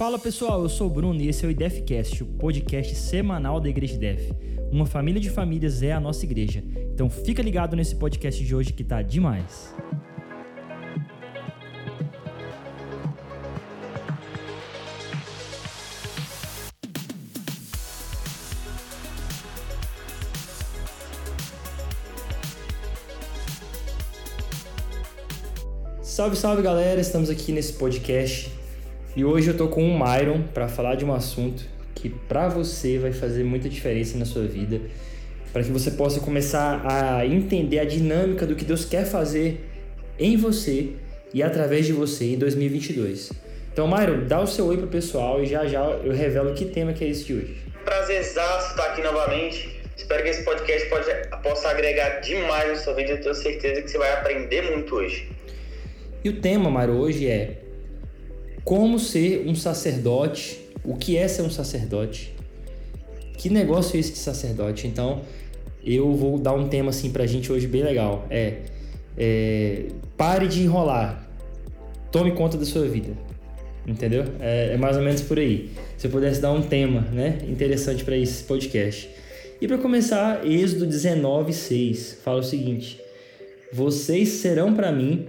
Fala pessoal, eu sou o Bruno e esse é o IDEFcast, o podcast semanal da Igreja IDEF. Uma família de famílias é a nossa igreja. Então fica ligado nesse podcast de hoje que tá demais. Salve, salve galera, estamos aqui nesse podcast e hoje eu tô com o Myron para falar de um assunto que para você vai fazer muita diferença na sua vida, para que você possa começar a entender a dinâmica do que Deus quer fazer em você e através de você em 2022. Então, Myron, dá o seu oi pro pessoal e já já eu revelo que tema que é esse de hoje. Prazerzaço estar aqui novamente. Espero que esse podcast pode, possa agregar demais na sua vida. Eu tenho certeza que você vai aprender muito hoje. E o tema, Mário, hoje é como ser um sacerdote, o que é ser um sacerdote, que negócio é esse de sacerdote. Então, eu vou dar um tema assim pra gente hoje bem legal. É, é pare de enrolar, tome conta da sua vida. Entendeu? É, é mais ou menos por aí. Se eu pudesse dar um tema, né, interessante para esse podcast. E para começar, Êxodo 19:6 fala o seguinte: Vocês serão para mim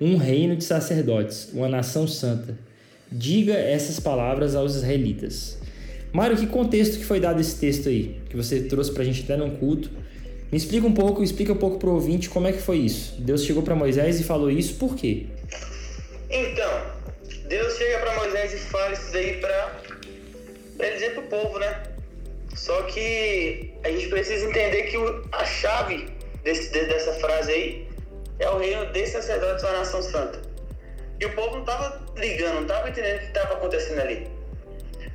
um reino de sacerdotes, uma nação santa. Diga essas palavras aos israelitas. Mário, que contexto que foi dado esse texto aí, que você trouxe para a gente até num culto? Me explica um pouco, explica um pouco para o ouvinte como é que foi isso. Deus chegou para Moisés e falou isso por quê? Então, Deus chega para Moisés e fala isso daí para ele dizer para o povo, né? Só que a gente precisa entender que a chave desse, dessa frase aí é o reino de sacerdotes da nação santa. E o povo não estava ligando, não estava entendendo o que estava acontecendo ali.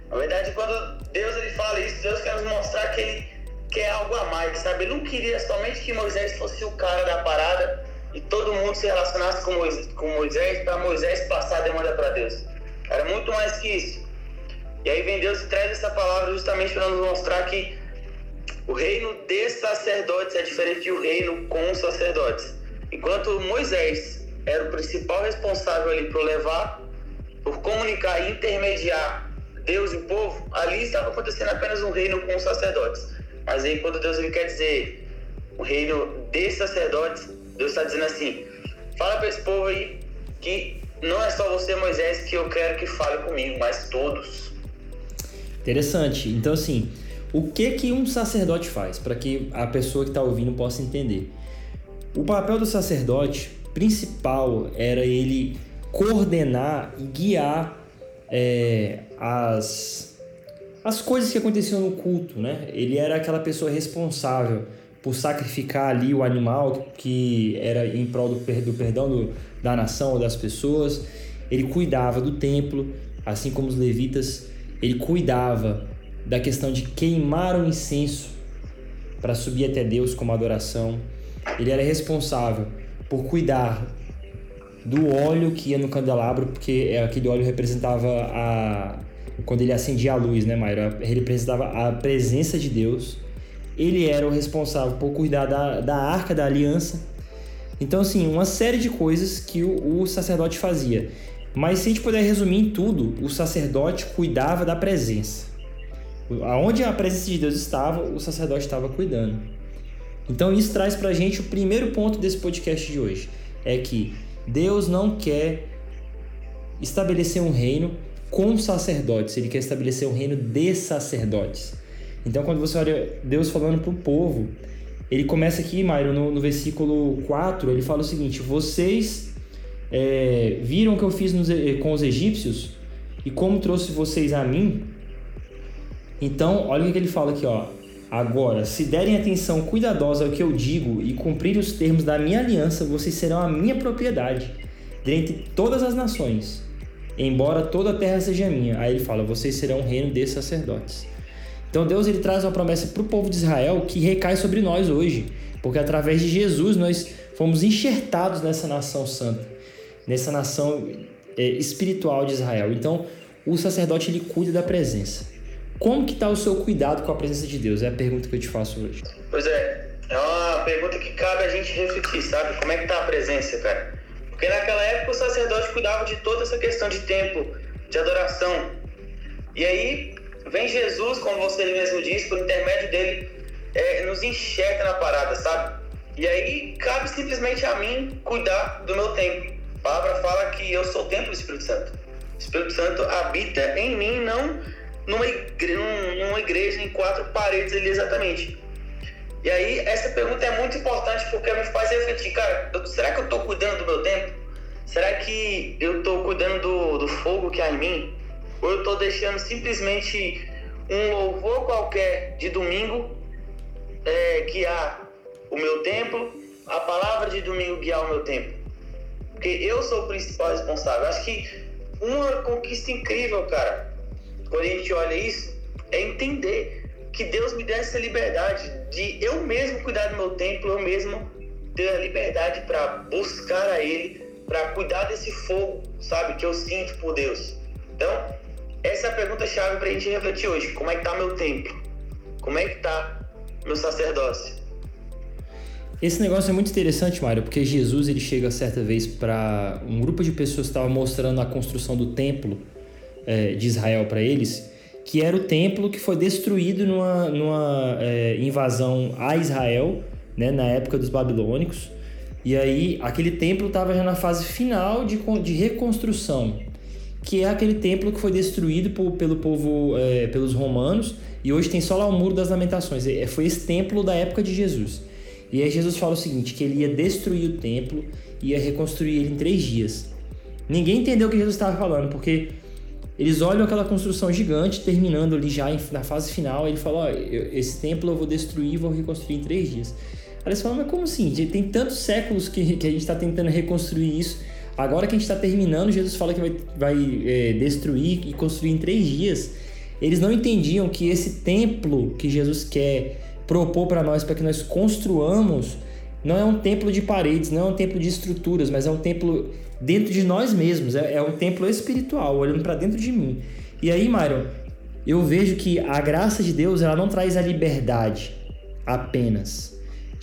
Na verdade, quando Deus ele fala isso, Deus quer nos mostrar que ele quer algo a mais, sabe? Ele não queria somente que Moisés fosse o cara da parada e todo mundo se relacionasse com Moisés, com Moisés para Moisés passar a demanda para Deus. Era muito mais que isso. E aí vem Deus e traz essa palavra justamente para nos mostrar que o reino de sacerdotes é diferente do reino com sacerdotes. Enquanto Moisés era o principal responsável ali por levar, por comunicar e intermediar Deus e o povo, ali estava acontecendo apenas um reino com os sacerdotes. Mas aí quando Deus ele quer dizer o reino de sacerdotes, Deus está dizendo assim: fala para esse povo aí que não é só você, Moisés, que eu quero que fale comigo, mas todos. Interessante. Então, assim, o que que um sacerdote faz para que a pessoa que está ouvindo possa entender? O papel do sacerdote principal era ele coordenar e guiar é, as, as coisas que aconteciam no culto, né? Ele era aquela pessoa responsável por sacrificar ali o animal que era em prol do, do perdão do, da nação ou das pessoas. Ele cuidava do templo, assim como os levitas. Ele cuidava da questão de queimar o incenso para subir até Deus como adoração. Ele era responsável por cuidar do óleo que ia no candelabro, porque aquele óleo representava a quando ele acendia a luz, né, Mayra? Ele representava a presença de Deus. Ele era o responsável por cuidar da, da arca da aliança. Então, assim, uma série de coisas que o, o sacerdote fazia. Mas se a gente puder resumir em tudo, o sacerdote cuidava da presença. Aonde a presença de Deus estava, o sacerdote estava cuidando. Então isso traz para a gente o primeiro ponto desse podcast de hoje. É que Deus não quer estabelecer um reino com sacerdotes, ele quer estabelecer um reino de sacerdotes. Então quando você olha Deus falando para o povo, ele começa aqui, Mairo, no, no, versículo 4, ele fala o seguinte: Vocês é, viram o que eu fiz nos, com os egípcios e como trouxe vocês a mim? Então, olha o que ele fala aqui, ó. Agora, se derem atenção cuidadosa ao que eu digo e cumprir os termos da minha aliança, vocês serão a minha propriedade dentre todas as nações, embora toda a terra seja minha. Aí ele fala: vocês serão um reino de sacerdotes. Então Deus ele traz uma promessa para o povo de Israel que recai sobre nós hoje, porque através de Jesus nós fomos enxertados nessa nação santa, nessa nação é, espiritual de Israel. Então o sacerdote ele cuida da presença. Como que está o seu cuidado com a presença de Deus? É a pergunta que eu te faço hoje. Pois é, é uma pergunta que cabe a gente refletir, sabe? Como é que está a presença, cara? Porque naquela época o sacerdote cuidava de toda essa questão de tempo, de adoração. E aí vem Jesus, como você mesmo disse, por intermédio dele, é, nos enxerga na parada, sabe? E aí cabe simplesmente a mim cuidar do meu tempo. A palavra fala que eu sou o templo do Espírito Santo. O Espírito Santo habita em mim, não numa igreja, numa igreja em quatro paredes ali exatamente. E aí essa pergunta é muito importante porque me faz refletir, cara, será que eu estou cuidando do meu tempo? Será que eu estou cuidando do, do fogo que há em mim? Ou eu estou deixando simplesmente um louvor qualquer de domingo é, guiar o meu tempo, a palavra de domingo guiar o meu tempo? Porque eu sou o principal responsável. Acho que uma conquista incrível, cara, quando a gente olha isso, é entender que Deus me deu essa liberdade de eu mesmo cuidar do meu tempo, eu mesmo ter a liberdade para buscar a Ele para cuidar desse fogo, sabe, que eu sinto por Deus. Então, essa é a pergunta chave para a gente refletir hoje. Como é que tá meu templo? Como é que tá meu sacerdócio? Esse negócio é muito interessante, Mário, porque Jesus ele chega certa vez para um grupo de pessoas que estava mostrando a construção do templo é, de Israel para eles, que era o templo que foi destruído numa, numa é, invasão a Israel, né, na época dos babilônicos. E aí, aquele templo estava já na fase final de, de reconstrução, que é aquele templo que foi destruído por, pelo povo, é, pelos romanos, e hoje tem só lá o Muro das Lamentações. É, foi esse templo da época de Jesus. E aí Jesus fala o seguinte, que ele ia destruir o templo e ia reconstruir ele em três dias. Ninguém entendeu o que Jesus estava falando, porque eles olham aquela construção gigante, terminando ali já na fase final, e ele fala, ó, esse templo eu vou destruir e vou reconstruir em três dias. Aí eles falam, mas como assim? Tem tantos séculos que, que a gente está tentando reconstruir isso. Agora que a gente está terminando, Jesus fala que vai, vai é, destruir e construir em três dias. Eles não entendiam que esse templo que Jesus quer propor para nós, para que nós construamos, não é um templo de paredes, não é um templo de estruturas, mas é um templo dentro de nós mesmos. É, é um templo espiritual, olhando para dentro de mim. E aí, Mário, eu vejo que a graça de Deus ela não traz a liberdade apenas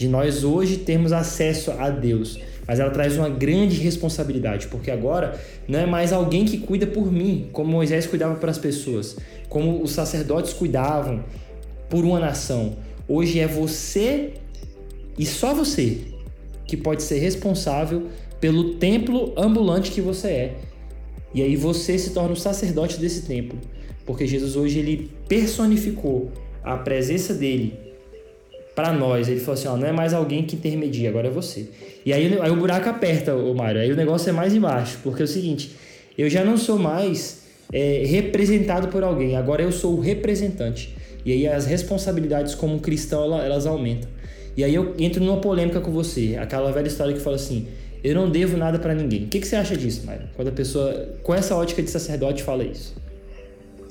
de nós hoje termos acesso a Deus, mas ela traz uma grande responsabilidade, porque agora não é mais alguém que cuida por mim, como Moisés cuidava para as pessoas, como os sacerdotes cuidavam por uma nação. Hoje é você e só você que pode ser responsável pelo templo ambulante que você é. E aí você se torna o sacerdote desse templo, porque Jesus hoje ele personificou a presença dele para nós. Ele falou assim: ó, não é mais alguém que intermedia, agora é você. E aí, aí o buraco aperta, o Mário. Aí o negócio é mais embaixo, porque é o seguinte: eu já não sou mais é, representado por alguém, agora eu sou o representante. E aí as responsabilidades como cristão elas aumentam. E aí eu entro numa polêmica com você, aquela velha história que fala assim: eu não devo nada para ninguém. O que, que você acha disso, Mário? Quando a pessoa, com essa ótica de sacerdote, fala isso?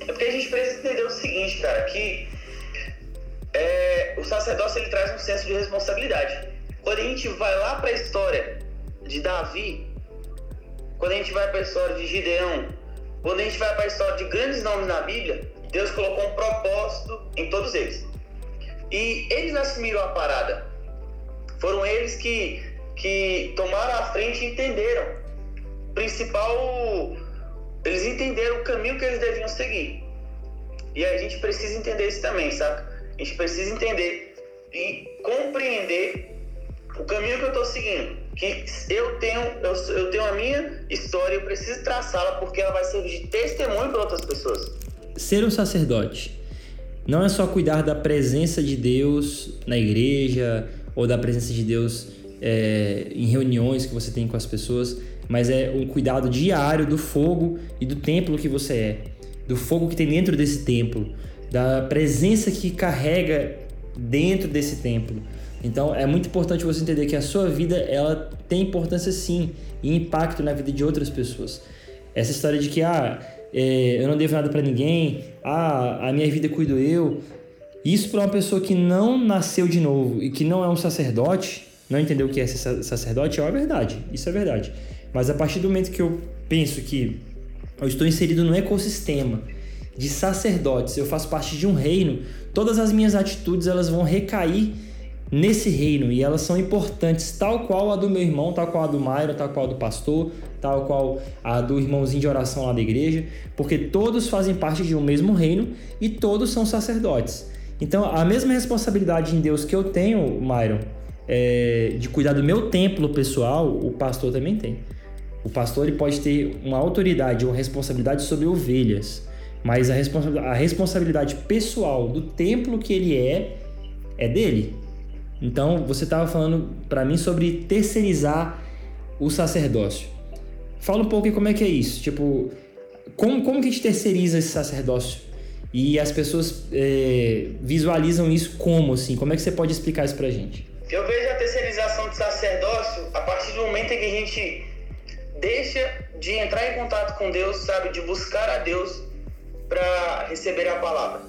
É porque a gente precisa entender o seguinte, cara, que é, o sacerdócio ele traz um senso de responsabilidade. Quando a gente vai lá para a história de Davi, quando a gente vai para a história de Gideão, quando a gente vai para a história de grandes nomes na Bíblia, Deus colocou um propósito em todos eles. E eles assumiram a parada. Foram eles que, que tomaram a frente e entenderam. Principal, eles entenderam o caminho que eles deviam seguir. E a gente precisa entender isso também, sabe? A gente precisa entender e compreender o caminho que eu estou seguindo. Que eu tenho, eu, eu tenho a minha história, eu preciso traçá-la porque ela vai servir de testemunho para outras pessoas. Ser um sacerdote não é só cuidar da presença de Deus na igreja ou da presença de Deus é, em reuniões que você tem com as pessoas, mas é um cuidado diário do fogo e do templo que você é, do fogo que tem dentro desse templo, da presença que carrega dentro desse templo. Então é muito importante você entender que a sua vida ela tem importância sim e impacto na vida de outras pessoas. Essa história de que ah, é, eu não devo nada para ninguém, ah, a minha vida cuido eu. Isso para uma pessoa que não nasceu de novo e que não é um sacerdote, não entendeu o que é ser sacerdote, é verdade. Isso é verdade. Mas a partir do momento que eu penso que eu estou inserido no ecossistema de sacerdotes, eu faço parte de um reino, todas as minhas atitudes elas vão recair nesse reino e elas são importantes, tal qual a do meu irmão, tal qual a do Mairo, tal qual a do pastor, tal qual a do irmãozinho de oração lá da igreja, porque todos fazem parte de um mesmo reino e todos são sacerdotes. Então, a mesma responsabilidade em Deus que eu tenho, Myron, é, de cuidar do meu templo pessoal, o pastor também tem. O pastor ele pode ter uma autoridade ou responsabilidade sobre ovelhas, mas a, responsa a responsabilidade pessoal do templo que ele é é dele. Então, você estava falando para mim sobre terceirizar o sacerdócio. Fala um pouco como é que é isso. Tipo, como, como que a gente terceiriza esse sacerdócio? E as pessoas é, visualizam isso como, assim? Como é que você pode explicar isso pra gente? Eu vejo a terceirização do sacerdócio a partir do momento em que a gente deixa de entrar em contato com Deus, sabe? De buscar a Deus para receber a palavra.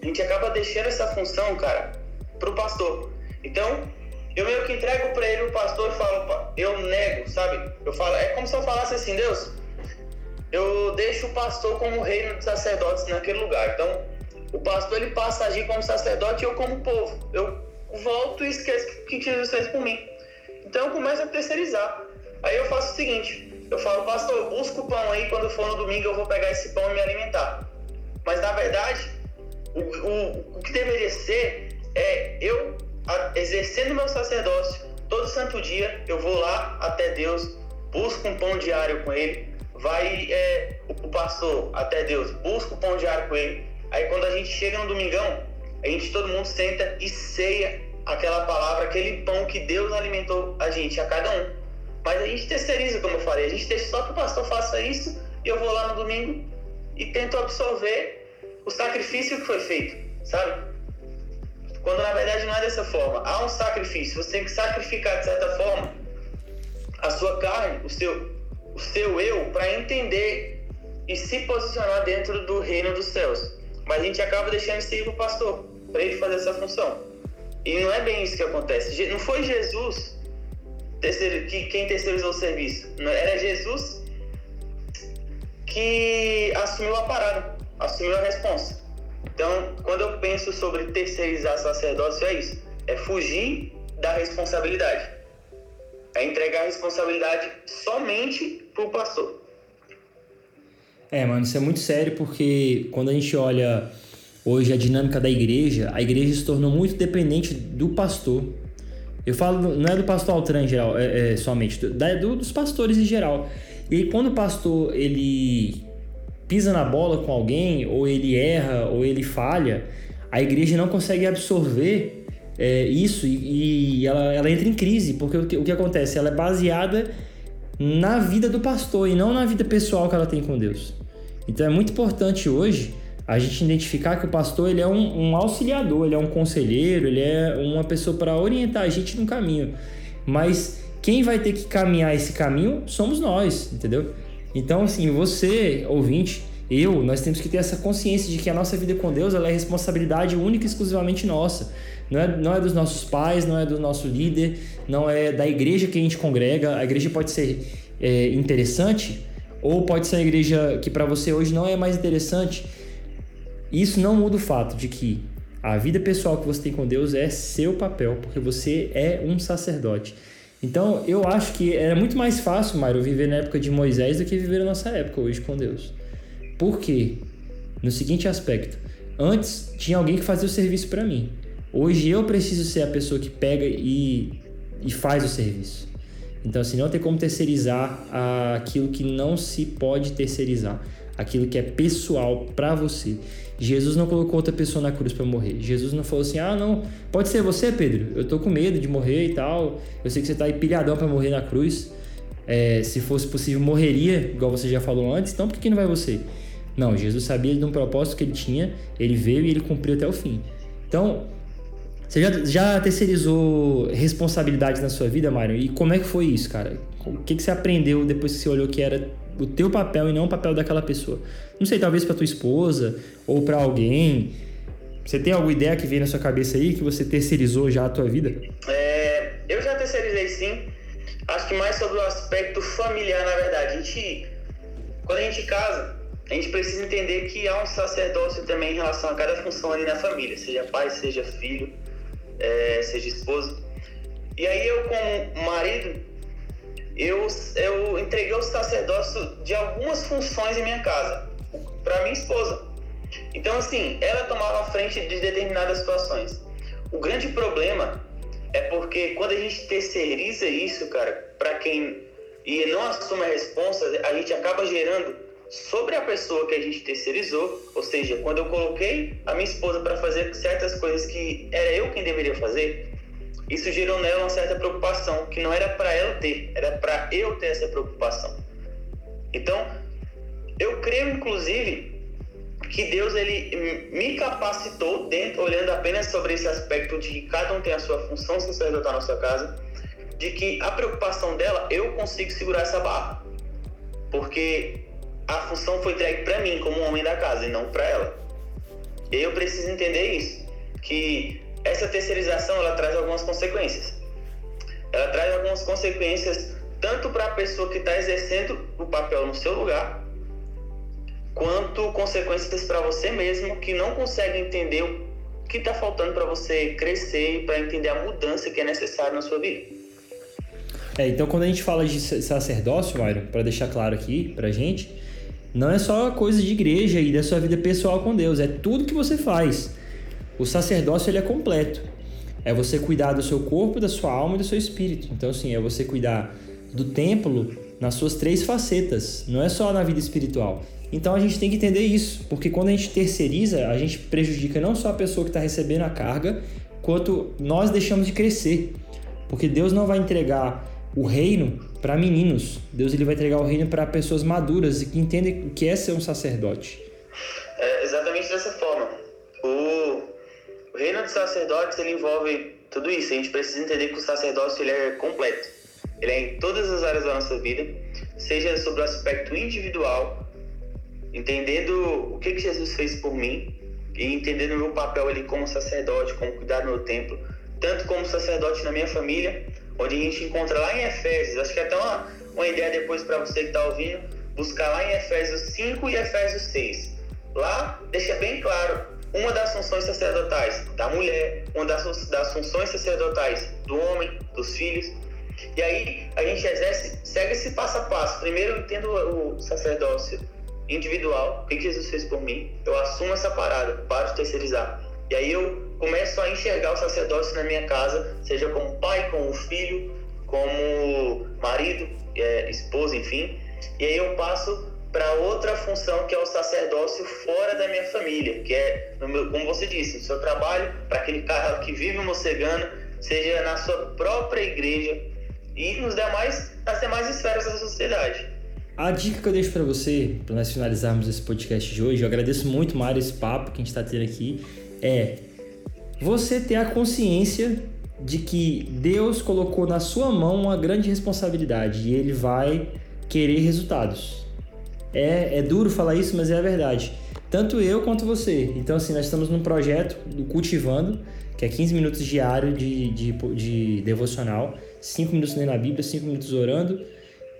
A gente acaba deixando essa função, cara, pro pastor. Então, eu meio que entrego para ele o pastor e falo, eu nego, sabe? Eu falo, é como se eu falasse assim, Deus, eu deixo o pastor como reino dos sacerdotes naquele lugar. Então, o pastor ele passa a agir como sacerdote e eu como povo. Eu volto e esqueço que Jesus fez por mim. Então, eu começo a terceirizar. Aí eu faço o seguinte, eu falo, pastor, busca o pão aí, quando for no domingo eu vou pegar esse pão e me alimentar. Mas, na verdade, o, o, o que deveria ser é eu exercendo meu sacerdócio todo santo dia, eu vou lá até Deus, busco um pão diário com Ele, vai é, o pastor até Deus, busca o pão diário com Ele. Aí quando a gente chega no domingão, a gente todo mundo senta e ceia aquela palavra, aquele pão que Deus alimentou a gente, a cada um. Mas a gente terceiriza, como eu falei, a gente deixa só que o pastor faça isso e eu vou lá no domingo e tento absorver o sacrifício que foi feito, sabe? Quando na verdade não é dessa forma. Há um sacrifício, você tem que sacrificar de certa forma a sua carne, o seu, o seu eu, para entender e se posicionar dentro do reino dos céus. Mas a gente acaba deixando isso ir para o pastor, para ele fazer essa função. E não é bem isso que acontece. Não foi Jesus que quem terceirizou o serviço. Era Jesus que assumiu a parada, assumiu a responsa. Então, quando eu penso sobre terceirizar sacerdócio, é isso: é fugir da responsabilidade, é entregar a responsabilidade somente para o pastor. É, mano, isso é muito sério porque quando a gente olha hoje a dinâmica da igreja, a igreja se tornou muito dependente do pastor. Eu falo, não é do pastor Altran em geral, é, é somente, da, do, dos pastores em geral. E aí, quando o pastor ele pisa na bola com alguém, ou ele erra, ou ele falha, a igreja não consegue absorver é, isso e, e ela, ela, entra em crise, porque o que, o que acontece? Ela é baseada na vida do pastor e não na vida pessoal que ela tem com Deus. Então é muito importante hoje a gente identificar que o pastor ele é um, um auxiliador, ele é um conselheiro, ele é uma pessoa para orientar a gente no caminho. Mas quem vai ter que caminhar esse caminho somos nós, entendeu? Então, assim, você, ouvinte, eu, nós temos que ter essa consciência de que a nossa vida com Deus ela é responsabilidade única e exclusivamente nossa. Não é, não é dos nossos pais, não é do nosso líder, não é da igreja que a gente congrega. A igreja pode ser é, interessante, ou pode ser a igreja que para você hoje não é mais interessante. Isso não muda o fato de que a vida pessoal que você tem com Deus é seu papel, porque você é um sacerdote. Então, eu acho que era muito mais fácil, Mário, viver na época de Moisés do que viver na nossa época hoje com Deus. Por quê? No seguinte aspecto: antes tinha alguém que fazia o serviço para mim. Hoje eu preciso ser a pessoa que pega e, e faz o serviço. Então, assim, não tem como terceirizar aquilo que não se pode terceirizar, aquilo que é pessoal para você. Jesus não colocou outra pessoa na cruz para morrer. Jesus não falou assim: ah, não, pode ser você, Pedro. Eu tô com medo de morrer e tal. Eu sei que você tá aí pilhadão para morrer na cruz. É, se fosse possível, morreria, igual você já falou antes. Então, por que não vai você? Não, Jesus sabia de um propósito que ele tinha, ele veio e ele cumpriu até o fim. Então, você já, já terceirizou responsabilidades na sua vida, Mário? E como é que foi isso, cara? O que, que você aprendeu depois que você olhou que era o teu papel e não o papel daquela pessoa? Não sei, talvez para tua esposa ou para alguém. Você tem alguma ideia que vem na sua cabeça aí que você terceirizou já a tua vida? É, eu já terceirizei sim. Acho que mais sobre o aspecto familiar, na verdade. A gente, quando a gente casa, a gente precisa entender que há um sacerdócio também em relação a cada função ali na família, seja pai, seja filho, é, seja esposa. E aí eu, como marido, eu, eu entreguei o sacerdócio de algumas funções em minha casa para minha esposa. Então, assim, ela tomava a frente de determinadas situações. O grande problema é porque quando a gente terceiriza isso, cara, para quem e não assume a responsa, a gente acaba gerando sobre a pessoa que a gente terceirizou, ou seja, quando eu coloquei a minha esposa para fazer certas coisas que era eu quem deveria fazer, isso gerou nela uma certa preocupação que não era para ela ter, era para eu ter essa preocupação. Então, eu creio inclusive que Deus ele me capacitou dentro, olhando apenas sobre esse aspecto de que cada um tem a sua função sacerdotal na sua casa, de que a preocupação dela eu consigo segurar essa barra, porque a função foi entregue para mim como homem da casa e não para ela. E eu preciso entender isso, que essa terceirização ela traz algumas consequências. Ela traz algumas consequências tanto para a pessoa que está exercendo o papel no seu lugar, quanto consequências para você mesmo que não consegue entender o que está faltando para você crescer e para entender a mudança que é necessária na sua vida. É, então quando a gente fala de sacerdócio, Mário, para deixar claro aqui para gente, não é só coisa de igreja e da sua vida pessoal com Deus, é tudo que você faz. O sacerdócio ele é completo. É você cuidar do seu corpo, da sua alma e do seu espírito. Então, assim, é você cuidar do templo nas suas três facetas, não é só na vida espiritual. Então a gente tem que entender isso, porque quando a gente terceiriza, a gente prejudica não só a pessoa que está recebendo a carga, quanto nós deixamos de crescer. Porque Deus não vai entregar o reino para meninos. Deus ele vai entregar o reino para pessoas maduras e que entendem o que é ser um sacerdote. É exatamente dessa forma. Reino dos sacerdotes ele envolve tudo isso. A gente precisa entender que o sacerdócio ele é completo. Ele é em todas as áreas da nossa vida, seja sobre o aspecto individual, entendendo o que, que Jesus fez por mim e entendendo o meu papel ali como sacerdote, como cuidar do meu templo, tanto como sacerdote na minha família, onde a gente encontra lá em Efésios, acho que é até uma, uma ideia depois para você que está ouvindo, buscar lá em Efésios 5 e Efésios 6. Lá deixa bem claro uma das funções sacerdotais da mulher, uma das, das funções sacerdotais do homem, dos filhos. E aí a gente exerce, segue esse passo a passo. Primeiro entendo o sacerdócio individual, o que Jesus fez por mim, eu assumo essa parada, paro de terceirizar. E aí eu começo a enxergar o sacerdócio na minha casa, seja como pai, como filho, como marido, é, esposa, enfim. E aí eu passo para outra função que é o sacerdócio fora da minha família, que é, meu, como você disse, no seu trabalho, para aquele cara que vive mocegando, seja na sua própria igreja e nos demais, nas demais esferas da sociedade. A dica que eu deixo para você, para nós finalizarmos esse podcast de hoje, eu agradeço muito, Mário, esse papo que a gente está tendo aqui, é você ter a consciência de que Deus colocou na sua mão uma grande responsabilidade e ele vai querer resultados. É, é duro falar isso, mas é a verdade. Tanto eu quanto você. Então, assim, nós estamos num projeto do Cultivando, que é 15 minutos diário de, de, de devocional, 5 minutos lendo a Bíblia, 5 minutos orando,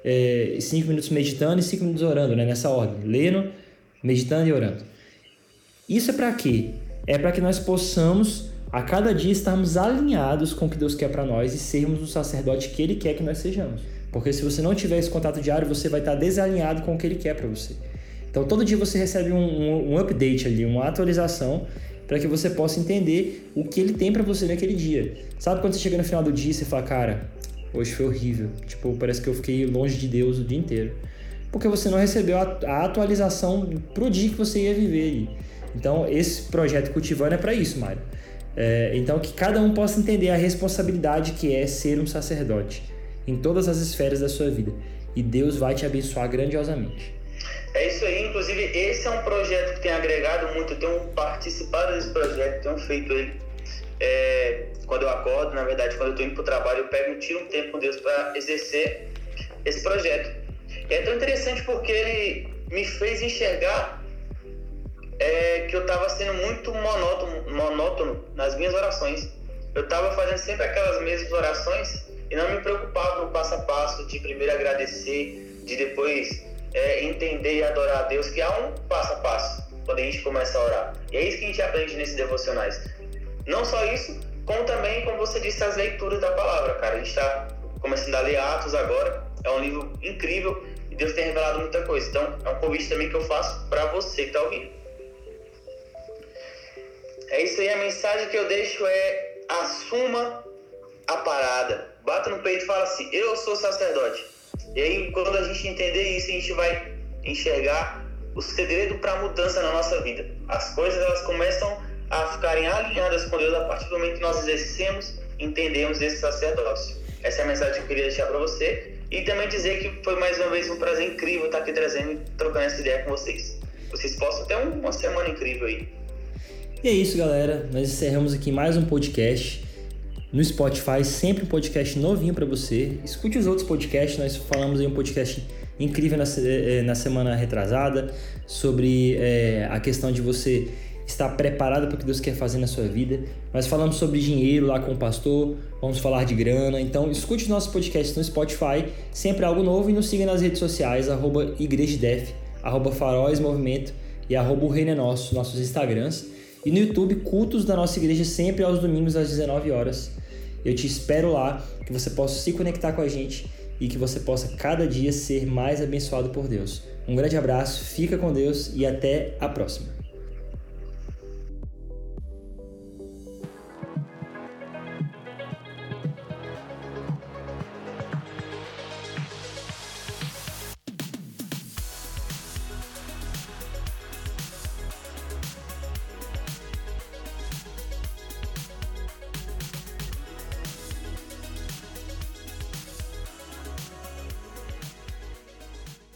é, 5 minutos meditando e 5 minutos orando, né? Nessa ordem. Lendo, meditando e orando. Isso é para quê? É para que nós possamos a cada dia estarmos alinhados com o que Deus quer para nós e sermos o sacerdote que Ele quer que nós sejamos. Porque se você não tiver esse contato diário, você vai estar desalinhado com o que Ele quer para você. Então todo dia você recebe um, um, um update ali, uma atualização para que você possa entender o que Ele tem para você naquele dia. Sabe quando você chega no final do dia e você fala, cara, hoje foi horrível. Tipo, parece que eu fiquei longe de Deus o dia inteiro. Porque você não recebeu a, a atualização pro dia que você ia viver ali. Então, esse projeto Cultivando é para isso, Mário é, então, que cada um possa entender a responsabilidade que é ser um sacerdote em todas as esferas da sua vida. E Deus vai te abençoar grandiosamente. É isso aí, inclusive esse é um projeto que tem agregado muito, eu tenho participado desse projeto, tenho feito ele. É, quando eu acordo, na verdade, quando eu estou indo para o trabalho, eu pego tiro um tempo com Deus para exercer esse projeto. E é tão interessante porque ele me fez enxergar é que eu estava sendo muito monótono, monótono nas minhas orações. Eu estava fazendo sempre aquelas mesmas orações e não me preocupava com o passo a passo de primeiro agradecer, de depois é, entender e adorar a Deus, que há um passo a passo quando a gente começa a orar. E é isso que a gente aprende nesses devocionais. Não só isso, como também, como você disse, as leituras da palavra, cara. A gente está começando a ler Atos agora, É um livro incrível e Deus tem revelado muita coisa. Então, é um convite também que eu faço para você que está ouvindo. É isso aí, a mensagem que eu deixo é assuma a parada. Bata no peito e fala assim: Eu sou sacerdote. E aí, quando a gente entender isso, a gente vai enxergar o segredo para a mudança na nossa vida. As coisas elas começam a ficarem alinhadas com Deus a partir do momento que nós exercemos, entendemos esse sacerdócio. Essa é a mensagem que eu queria deixar para você e também dizer que foi mais uma vez um prazer incrível estar aqui trazendo e trocando essa ideia com vocês. Vocês possam ter uma semana incrível aí. E é isso, galera. Nós encerramos aqui mais um podcast no Spotify, sempre um podcast novinho para você. Escute os outros podcasts, nós falamos em um podcast incrível na, eh, na semana retrasada sobre é, a questão de você estar preparado para o que Deus quer fazer na sua vida. Nós falamos sobre dinheiro lá com o pastor, vamos falar de grana. Então, escute os nossos podcasts no Spotify, sempre algo novo, e nos siga nas redes sociais, arroba igrejadef, faróis movimento e o reino é nosso, nossos Instagrams. E no YouTube, cultos da nossa igreja sempre aos domingos às 19 horas. Eu te espero lá, que você possa se conectar com a gente e que você possa cada dia ser mais abençoado por Deus. Um grande abraço, fica com Deus e até a próxima.